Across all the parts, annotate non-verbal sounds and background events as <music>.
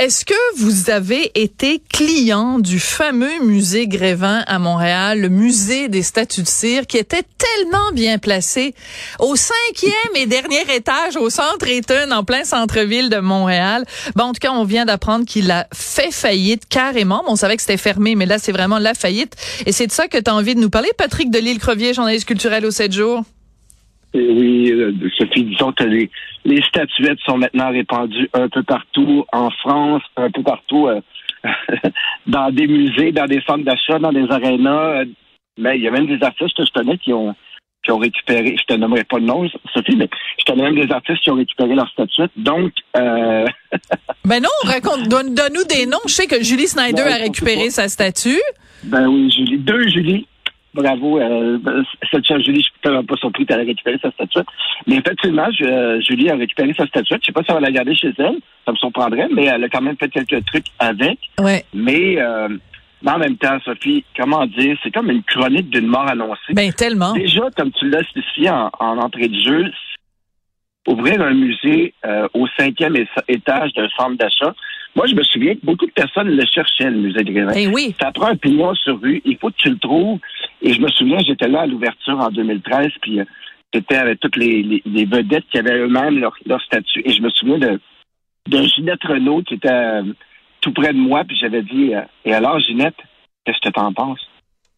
Est-ce que vous avez été client du fameux musée Grévin à Montréal, le musée des statues de cire, qui était tellement bien placé au cinquième et dernier étage au centre Eaton, en plein centre-ville de Montréal? Bon, en tout cas, on vient d'apprendre qu'il a fait faillite carrément. on savait que c'était fermé, mais là, c'est vraiment la faillite. Et c'est de ça que tu as envie de nous parler, Patrick Delisle-Crevier, journaliste culturel au 7 jours. Oui, euh, Sophie, disons que les, les statuettes sont maintenant répandues un peu partout en France, un peu partout euh, <laughs> dans des musées, dans des centres d'achat, dans des arénas. Mais il y a même des artistes que je connais qui ont qui ont récupéré, je te nommerai pas le nom, Sophie, mais je connais même des artistes qui ont récupéré leur statuette. Donc, euh... <laughs> ben non, raconte, donne-nous des noms. Je sais que Julie Snyder a récupéré sa statue. Ben oui, Julie, deux Julie. Bravo. Euh, cette chère Julie, je suis tellement pas surpris qu'elle ait récupéré sa statuette. Mais effectivement, euh, Julie a récupéré sa statuette. Je sais pas si elle va la garder chez elle. Ça me surprendrait, mais elle a quand même fait quelques trucs avec. Ouais. Mais, euh, en même temps, Sophie, comment dire, c'est comme une chronique d'une mort annoncée. Ben, tellement. Déjà, comme tu l'as spécifié en, entrée de jeu, ouvrir un musée euh, au cinquième étage d'un centre d'achat, moi, je me souviens que beaucoup de personnes le cherchaient, le musée de Grévin. Eh oui. Ça prend un pignon sur rue. Il faut que tu le trouves. Et je me souviens, j'étais là à l'ouverture en 2013, puis euh, j'étais avec toutes les, vedettes qui avaient eux-mêmes leur, leur statut. Et je me souviens de, de Ginette Renault qui était euh, tout près de moi, puis j'avais dit euh, Et alors, Ginette, qu'est-ce que t'en penses?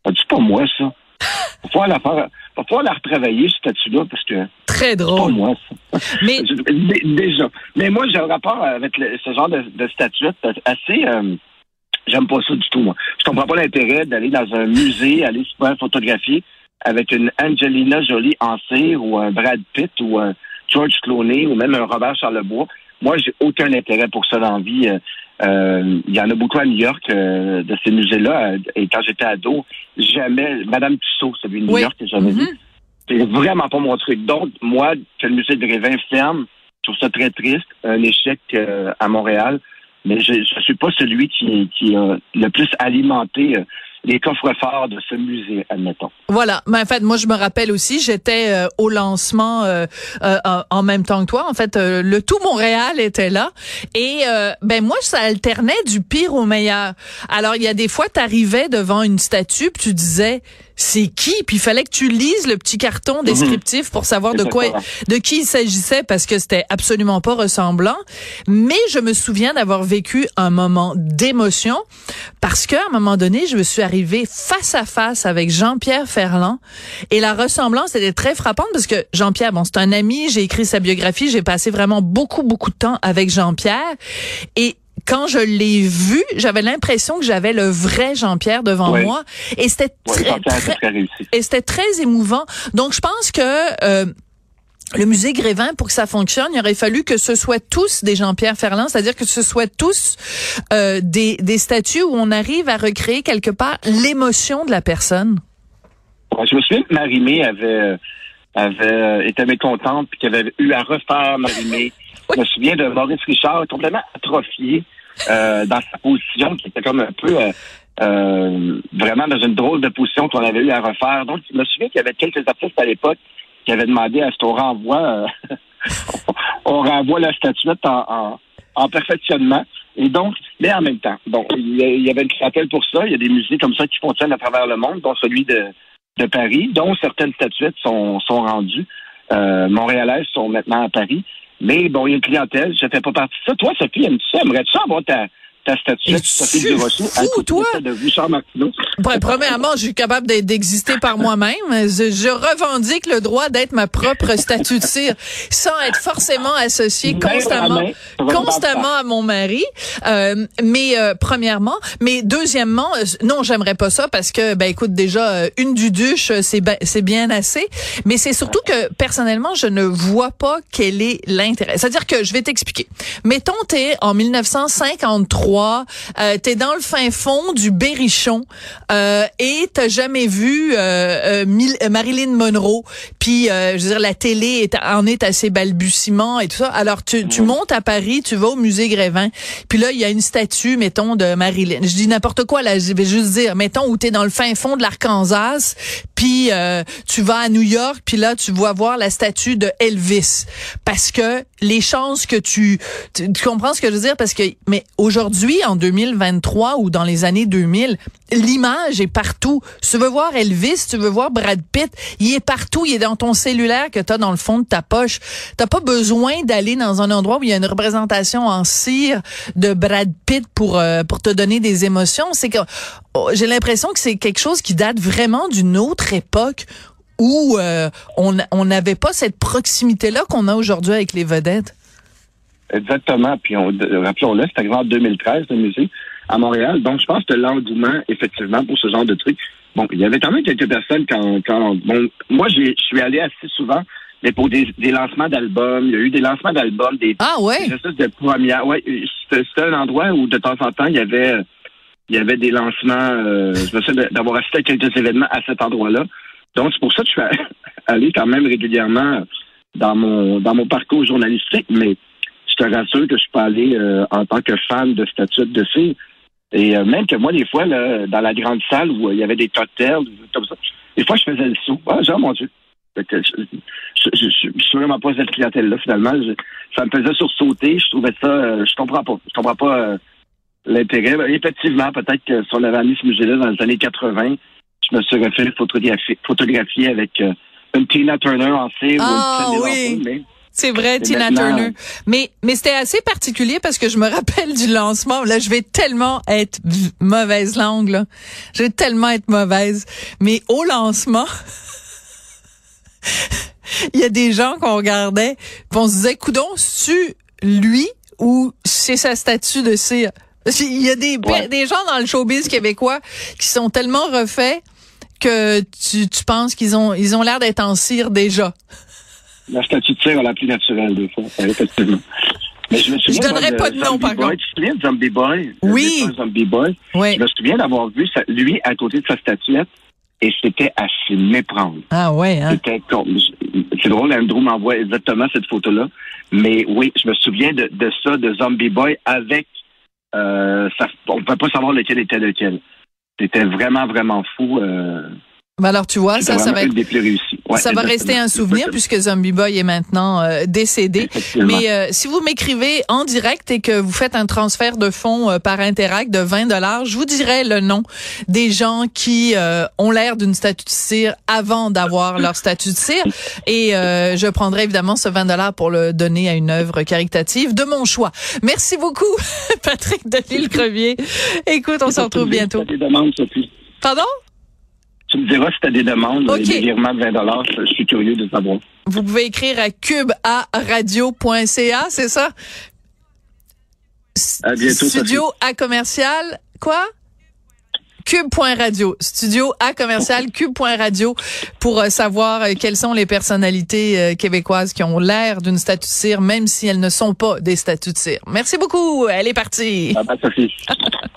Elle dit pas moi, ça? Va falloir la faire, falloir la retravailler, ce statut-là, parce que. Très drôle. pas moi, ça. <laughs> Mais. <laughs> déjà. Mais moi, j'ai un rapport avec ce genre de, de statuette assez. J'aime pas ça du tout, moi. Je comprends pas l'intérêt d'aller dans un musée, aller se faire photographier avec une Angelina Jolie en cire ou un Brad Pitt ou un George Clooney ou même un Robert Charlebois. Moi, j'ai aucun intérêt pour ça dans la vie. Euh, euh, il y en a beaucoup à New York euh, de ces musées-là. Et quand j'étais ado, jamais Madame Tussaud, celui de New York que j'avais vu. Mm-hmm. C'est vraiment pas mon truc. Donc, moi, que le musée de Grévin ferme, je trouve ça très triste. Un échec à Montréal mais je ne suis pas celui qui, qui a le plus alimenté euh, les coffres forts de ce musée, admettons. Voilà. Mais en fait, moi, je me rappelle aussi, j'étais euh, au lancement euh, en même temps que toi. En fait, le tout Montréal était là. Et ben moi, ça alternait du pire au meilleur. Alors, il y a des fois, tu arrivais devant une statue, puis tu disais, c'est qui Puis il fallait que tu lises le petit carton mhm. descriptif pour savoir de quoi de qui il s'agissait parce que c'était absolument pas ressemblant. Mais je me souviens d'avoir vécu un moment d'émotion parce qu'à un moment donné, je me suis arrivée face à face avec Jean-Pierre Ferland et la ressemblance était très frappante parce que Jean-Pierre bon, c'est un ami, j'ai écrit sa biographie, j'ai passé vraiment beaucoup beaucoup de temps avec Jean-Pierre et quand je l'ai vu, j'avais l'impression que j'avais le vrai Jean-Pierre devant moi et c'était très, et c'était très émouvant. Donc je pense que euh, le musée Grévin, pour que ça fonctionne, il aurait fallu que ce soit tous des Jean-Pierre Ferland, c'est-à-dire que ce soit tous euh, des, des statues où on arrive à recréer quelque part l'émotion de la personne. je me souviens que Marimé avait, avait été mécontente puis qu'elle avait eu à refaire Marimé. <laughs> Je me souviens de Maurice Richard complètement atrophié euh, <laughs> dans sa position, qui était comme un peu euh, euh, vraiment dans une drôle de position qu'on avait eu à refaire. Donc, je me souviens qu'il y avait quelques artistes à l'époque qui avaient demandé à ce qu'on renvoie, <laughs> on renvoie la statuette en, en, perfectionnement. Et donc, mais en même temps, bon, il y avait une clientèle pour ça. Il y a des musées comme ça qui fonctionnent à travers le monde, dont celui de, de Paris, dont certaines statuettes sont, sont rendues. Euh, montréalaises sont maintenant à Paris. Mais bon, il y a une clientèle, je fais pas partie de ça. Toi, Sophie, aimes-tu ça? Aimerais-tu avoir ta, ta statuette, Sophie Durocher, fou, toi? de Richard Martineau. Ben, premièrement, je suis capable d'exister par moi-même. Je, je, revendique le droit d'être ma propre statue de cire sans être forcément associée constamment, constamment à mon mari. Euh, mais euh, premièrement, mais deuxièmement, euh, non, j'aimerais pas ça parce que, ben écoute, déjà euh, une duduche, c'est c'est bien assez. Mais c'est surtout que personnellement, je ne vois pas quel est l'intérêt. C'est-à-dire que je vais t'expliquer. Mettons, t'es en 1953 2023, euh, t'es dans le fin fond du Berrichon euh, et t'as jamais vu euh, euh Marilyn Monroe. Puis, je veux dire, la télé est, en est à ses balbutiements et tout ça. Alors, tu, tu montes à Paris, tu vas au musée Grévin, puis là, il y a une statue, mettons, de Marilyn. Je dis n'importe quoi, là, je vais juste dire, mettons, où t'es dans le fin fond de l'Arkansas, puis tu vas à New York, puis là, tu vas voir la statue de Elvis. Parce que les chances que tu, tu, comprends ce que je veux dire? Parce que mais aujourd'hui en 2023 ou dans les années 2000 l'image est partout. Tu veux voir Elvis tu veux voir Brad Pitt il est partout. Il est dans ton cellulaire que tu as dans le fond de ta poche. T'as pas besoin d'aller dans un endroit où il y a une représentation en cire de Brad Pitt pour euh, pour te donner des émotions. C'est que oh, j'ai l'impression que c'est quelque chose qui date vraiment d'une autre époque où euh, on n'avait pas cette proximité-là qu'on a aujourd'hui avec les vedettes. Exactement. Puis rappelons-le, arrivé en 2013, le musée, à Montréal. Donc, je pense que l'engouement, effectivement, pour ce genre de trucs. Bon, il y avait quand même quelques personnes quand, quand bon, moi, je suis allé assez souvent, mais pour des, lancements d'albums. Il y a eu des lancements d'albums, des, ah ouais, de première. Ouais, c'était un endroit où de temps en temps il y avait, il y avait des lancements. Euh, je me souviens d'avoir assisté à quelques événements à cet endroit-là. Donc, c'est pour ça que je suis <laughs> allé quand même régulièrement dans mon dans mon parcours journalistique, mais je te rassure que je suis pas allé euh, en tant que fan de statues de cire. Et euh, même que moi, des fois, là, dans la grande salle où il y avait des cocktails, comme ça, des fois, je faisais le saut. Ah, genre, mon Dieu. Je, je, suis vraiment pas cette clientèle-là, finalement. ça me faisait sursauter. Je trouvais ça... Euh, je comprends pas. Je comprends pas l'intérêt. Effectivement, peut-être que si on avait mis ce musée-là dans les années 80, je me serais fait photographier, photographier avec euh, une Tina Turner en cire ah, oui. C'est vrai, Tina Turner. Mais mais c'était assez particulier parce que je me rappelle du lancement. Là, je vais tellement être mauvaise langue. Là. Je vais tellement être mauvaise. Mais au lancement, <laughs> il y a des gens qu'on regardait, pis on se disait, coudon, tu lui ou c'est sa statue de cire? Il y a des, des gens dans le showbiz québécois qui sont tellement refaits que tu, tu penses qu'ils ont ils ont l'air d'être en cire déjà? La statue de cire la plus naturelle, des fois, effectivement. Mais je me souviens. Je donnerais pas de nom, par contre. Tu te souviens de Zombie Boy? Oui. Zombie Boy. Oui. Je me souviens d'avoir vu ça, lui à côté de sa statuette et c'était à se méprendre. Ah ouais, hein? C'était C'est drôle, Andrew m'envoie exactement cette photo-là. Mais oui, je me souviens de, de ça, de Zombie Boy avec euh, ça, on ne peut pas savoir lequel était lequel. C'était vraiment, vraiment fou. Euh, ben alors tu vois, ça, ça va être, ouais, ça va rester un souvenir puisque Zombie Boy est maintenant euh, décédé. Mais euh, si vous m'écrivez en direct et que vous faites un transfert de fonds euh, par Interact de 20 dollars, je vous dirai le nom des gens qui ont l'air d'une statue de cire avant d'avoir leur statue de cire et je prendrai évidemment ce 20 dollars pour le donner à une œuvre caritative de mon choix. Merci beaucoup <laughs> Patrick Delisle-Crevier. Écoute, on se retrouve bientôt. Pardon? Tu me diras si tu as des demandes, des virements de 20 Je suis curieux de savoir. Vous pouvez écrire à cubearadio.ca, c'est ça? À bientôt. Studio à commercial, quoi? Cube.radio, studio à commercial cube.radio pour euh, savoir euh, quelles sont les personnalités euh, québécoises qui ont l'air d'une statue de cire, même si elles ne sont pas des statues de cire. Merci beaucoup. Elle est partie. Ah, Sophie. <laughs>